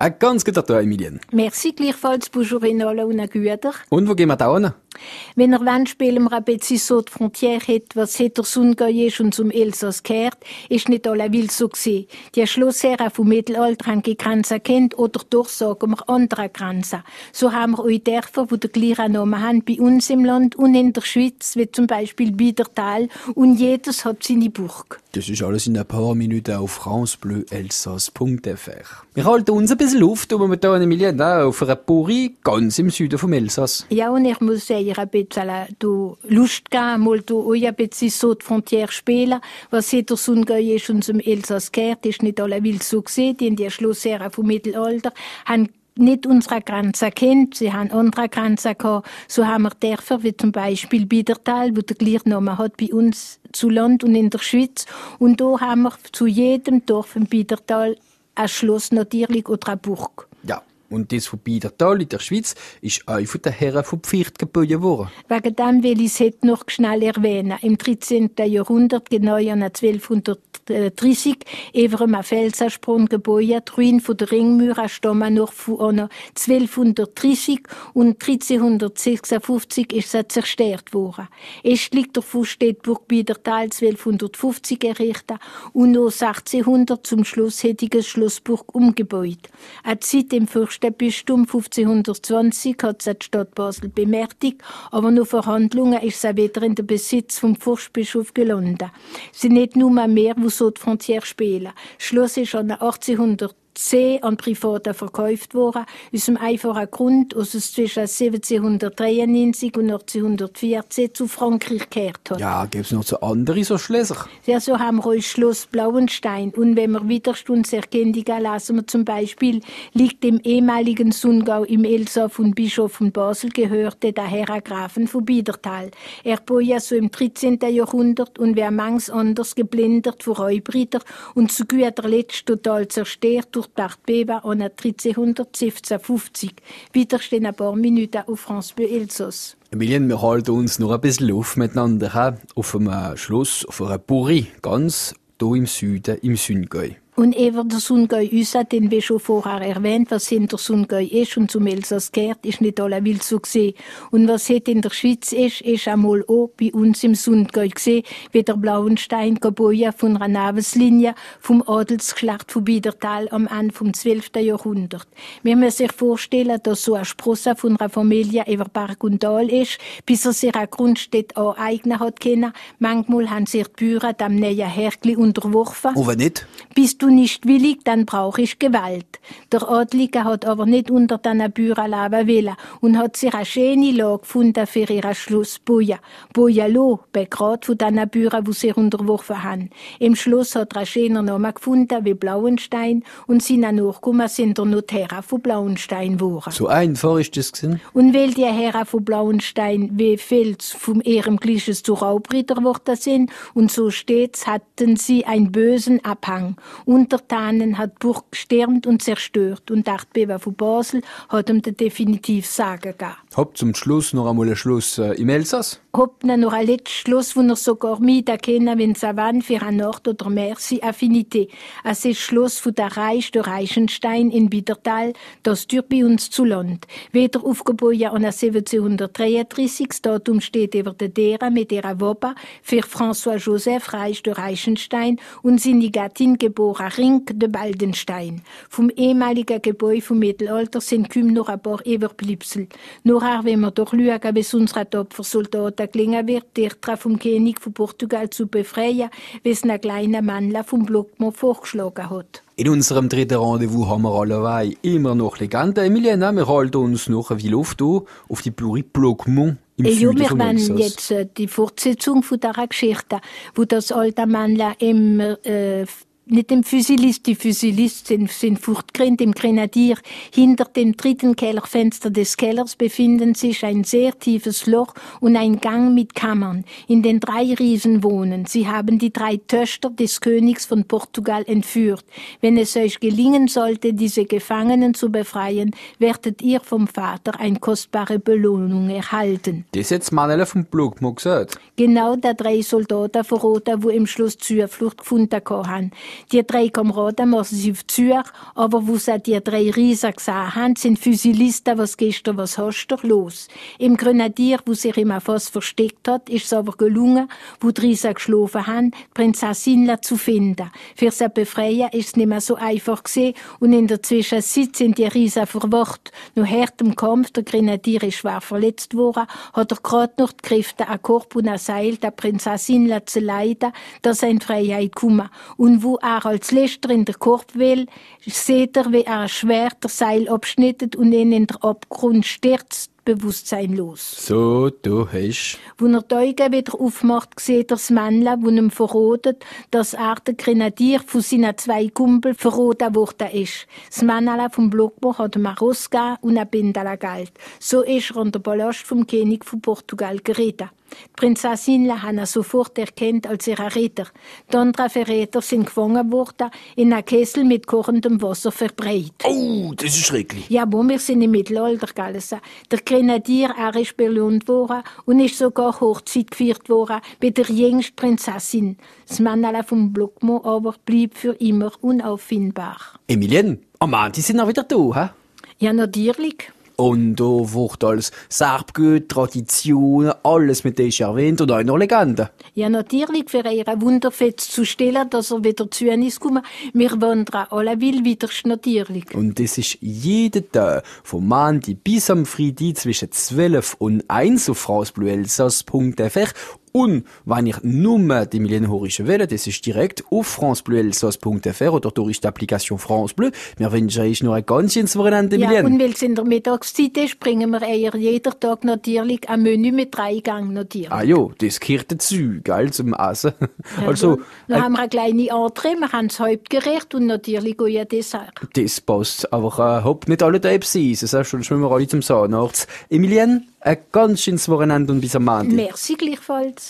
Ein ganz guter Tag, Emilien. Merci gleichfalls, bonjour alle und Güter. Und wo gehen wir da hin? Wenn er wollt, spielen wir ein bisschen so die Frontiere hat, was hinter Sungay ist und zum Elsass gehört, ist nicht alle will so gesehen. Die Schlossherren vom Mittelalter haben die Grenzen kennt oder doch sagen wir andere Grenzen. So haben wir auch Dörfer, die den gleichen Namen haben bei uns im Land und in der Schweiz, wie zum Beispiel Biedertal und jedes hat seine Burg. Das ist alles in ein paar Minuten auf francebleuelsass.fr. Wir halten uns ein bisschen um hier in Emilien auf einer Puri ganz im Süden vom Elsass. Ja, und ich muss sagen, ein bisschen du Lust geben, mal ein bisschen so die Frontiere spielen. Was hinter Sungay ist und zum Elsass gehört, ist nicht alle will so gesehen. Die in die Schlossherren vom Mittelalter haben nicht unsere Grenzen kennt. Sie haben andere Grenzen gehabt. So haben wir Dörfer, wie zum Beispiel Biedertal, wo der gleichen Namen hat bei uns zu Land und in der Schweiz. Und da haben wir zu jedem Dorf im Biedertal ein Schloss natürlich oder eine Burg. Und das von Biedertal in der Schweiz ist auch von den Herren von Pficht gebaut worden. Wegen dem will ich es heute noch schnell erwähnen. Im 13. Jahrhundert, genau an 1230, über einem Felsensprung gebaut. Die Ruinen von der Ringmauer stammen noch von 1230 und 1356 ist sie zerstört worden. Östlich davon steht Burg Biedertal 1250 errichtet und noch 1600 zum Schluss hättige Schlossburg umgebaut. Eine Zeit im Fürstenbistum 1520 hat sie die Stadt Basel bemächtigt, aber nur Verhandlungen ist sie wieder in den Besitz vom Fürstbischof gelandet. Sie nicht nur mehr, wo so die Frontiere spielen. Schloss ist an 1800 C an Privaten verkauft worden, aus dem einfachen Grund, dass es zwischen 1793 und 1814 zu Frankreich gehört hat. Ja, gibt's noch so andere so Schlösser? Ja, so haben wir auch Schloss Blauenstein. Und wenn wir Widerstandserkennungen lassen wir zum Beispiel, liegt im ehemaligen Sundgau im Elsass von Bischof von Basel gehörte der Herr Grafen von Biedertal. Er boi ja so im 13. Jahrhundert und wer mangs anders geblendet von Räubritter und zu guter Letzt total zerstört durch die Erdbeben an 1350. Wieder stehen ein paar Minuten auf France Bleu Elsass. Emilien, wir halten uns noch ein bisschen auf miteinander auf einem Schloss, auf einer Puri, ganz hier im Süden, im Sungay. Und eben der Sungay Usa, den wir schon vorher erwähnt, was hinter Sungay ist und zum Elsass gehört, ist nicht alle wild so gesehen. Und was heute in der Schweiz ist, ist einmal auch bei uns im Sungay gesehen, wie der Blauenstein Gaboja von einer Naveslinie vom Adelsgeschlecht von Biedertal am Ende vom 12. Jahrhundert. Wir müssen sich vorstellen, dass so ein Sprosse von einer Familie über Berg und Tal ist, bis er sich eine Grundstätte aneignen hat können. Manchmal haben sich die Bürger dem neuen Herrgli unterworfen. Und wenn nicht? Bist du nicht willig, dann brauch ich Gewalt. Der Adlige hat aber nicht unter den Büren leben wollen und hat sich eine schöne Lage gefunden für ihr Schloss Boja. Lo, begrad von den Büren, wo sie unterworfen haben. Im Schloss hat er einen schönen Namen gefunden wie Blauenstein und seine Nachkommen sind der Notäre von Blauenstein geworden. So einfach ist das gewesen. Und weil die Herren von Blauenstein wie Fels vom ihrem Gleiches zu Raubritter geworden sind und so stets hatten sie einen bösen Abhang. Untertanen hat Burg gestürmt und zerstört und die Erdbeben von Basel hat ihm definitiv Sagen gegeben. Hab zum Schluss noch einmal ein Schluss äh, im Elsass. Ne noch ein letztes Schluss, wo er sogar mieten können, wenn sie wollen, für ein Nord- oder Merci Affinité. Es ist Schloss von der Reich der Reichenstein in Biedertal, das tür bei uns zu Land. Wieder aufgebaut an 1733, das Datum steht über der Dere mit ihrer Woppa für François Joseph Reich der Reichenstein und seine Gattin geboren Rink de Baldenstein. Vom ehemaligen Gebäude vom Mittelalter sind kaum noch ein paar Überbleibsel. Nur wenn wir doch schauen, bis unsere Topfersoldaten gelingen wird, die vom König von Portugal zu befreien, wie es ein kleiner Männler vom Blockmann vorgeschlagen hat. In unserem dritten Rendezvous haben wir allerweil immer noch Legenden. Emiliana, wir halten uns noch wie Luft an auf die Pluri Blockmont im Ja, Süden wir wollen Elsass. jetzt äh, die Fortsetzung von dieser Geschichte, wo das alte Männle im, äh, nicht im Fusilist, die Fusilist sind, sind fortgerannt im Grenadier. Hinter dem dritten Kellerfenster des Kellers befinden sich ein sehr tiefes Loch und ein Gang mit Kammern, in den drei Riesen wohnen. Sie haben die drei Töchter des Königs von Portugal entführt. Wenn es euch gelingen sollte, diese Gefangenen zu befreien, werdet ihr vom Vater eine kostbare Belohnung erhalten. Das hat Manuel vom Blockmont gesagt. Genau der drei Soldaten verraten, wo im Schloss Zuflucht gefunden haben. Die drei Kameraden müssen sie auf Zürich, aber wo sie die drei Riesen gesehen haben, sind Physilisten, was gestern, was hast du los? Im Grenadier, wo sich immer fast versteckt hat, ist es aber gelungen, wo die Riesen geschlafen haben, die Prinzessin zu finden. Für sie befreien ist es nicht mehr so einfach gewesen und in der Zwischenzeit sind die Riesen verwacht. Nur hart im Kampf, der Grenadier ist schwer verletzt worden, hat er gerade noch die Kräfte an Korb und an Seil der Prinzessin zu leiden, dass er in Freiheit kommen. Und wo er als Letzter in der Korb will, sieht er, wie er schwer der Seil abschnittet und ihn in der Abgrund stürzt Bewusstsein los. So, du hast. Wo er die Augen wieder aufmacht, sieht er das Männchen, wo ihm verrotet, dass er der Grenadier von seinen zwei Kumpel verroten worden ist. Das Männchen vom Blockbau hat ihm ein Ross gegeben und ein Bindel Geld. So ist er an der Palast vom König von Portugal geritten. Die Prinzessin haben ihn sofort erkannt als ihren Retter. Die anderen Verräter sind gefangen worden, in einem Kessel mit kochendem Wasser verbreitet. Oh, das ist schrecklich. Ja, aber wir sind im Mittelalter, gell? Der Grenadier, er ist belohnt worden und ist sogar Hochzeit gefeiert worden bei der jüngsten Prinzessin. Das Männchen vom Blockmo aber blieb für immer unauffindbar. Emilien, am die sind auch wieder da, hä? Ja, natürlich. Und da wird alles Serbgut, Traditionen, alles mit dem ist erwähnt und auch noch Legenden. Ja, natürlich, für ihren Wunderfest zu stellen, dass er wieder zu uns kommt. Wir wandern alle will wieder natürlich. Und das ist jeden Tag, vom Montag bis am Freitag zwischen 12 und 1 auf frausbluelsas.fr und wenn ich nur die Millenhorische wähle, das ist direkt auf francebleuelsass.fr oder durch die Applikation France Bleu. Wir wünschen euch noch ein ganz schönes Wochenende, Ja, und weil es in der Mittagszeit ist, bringen wir eher jeden Tag natürlich ein Menü mit drei Gang natürlich. Ah ja, das gehört dazu, gell, zum Essen. Ja, also, dann äh, haben wir eine kleine Entree, wir haben das Hauptgericht und natürlich auch ein Dessert. Das passt, aber äh, hopp nicht alle da sein, sonst schwimmen wir alle zum Zahnarzt. Emilien, ein ganz schönes Wochenende und bis am Montag. Merci gleichfalls.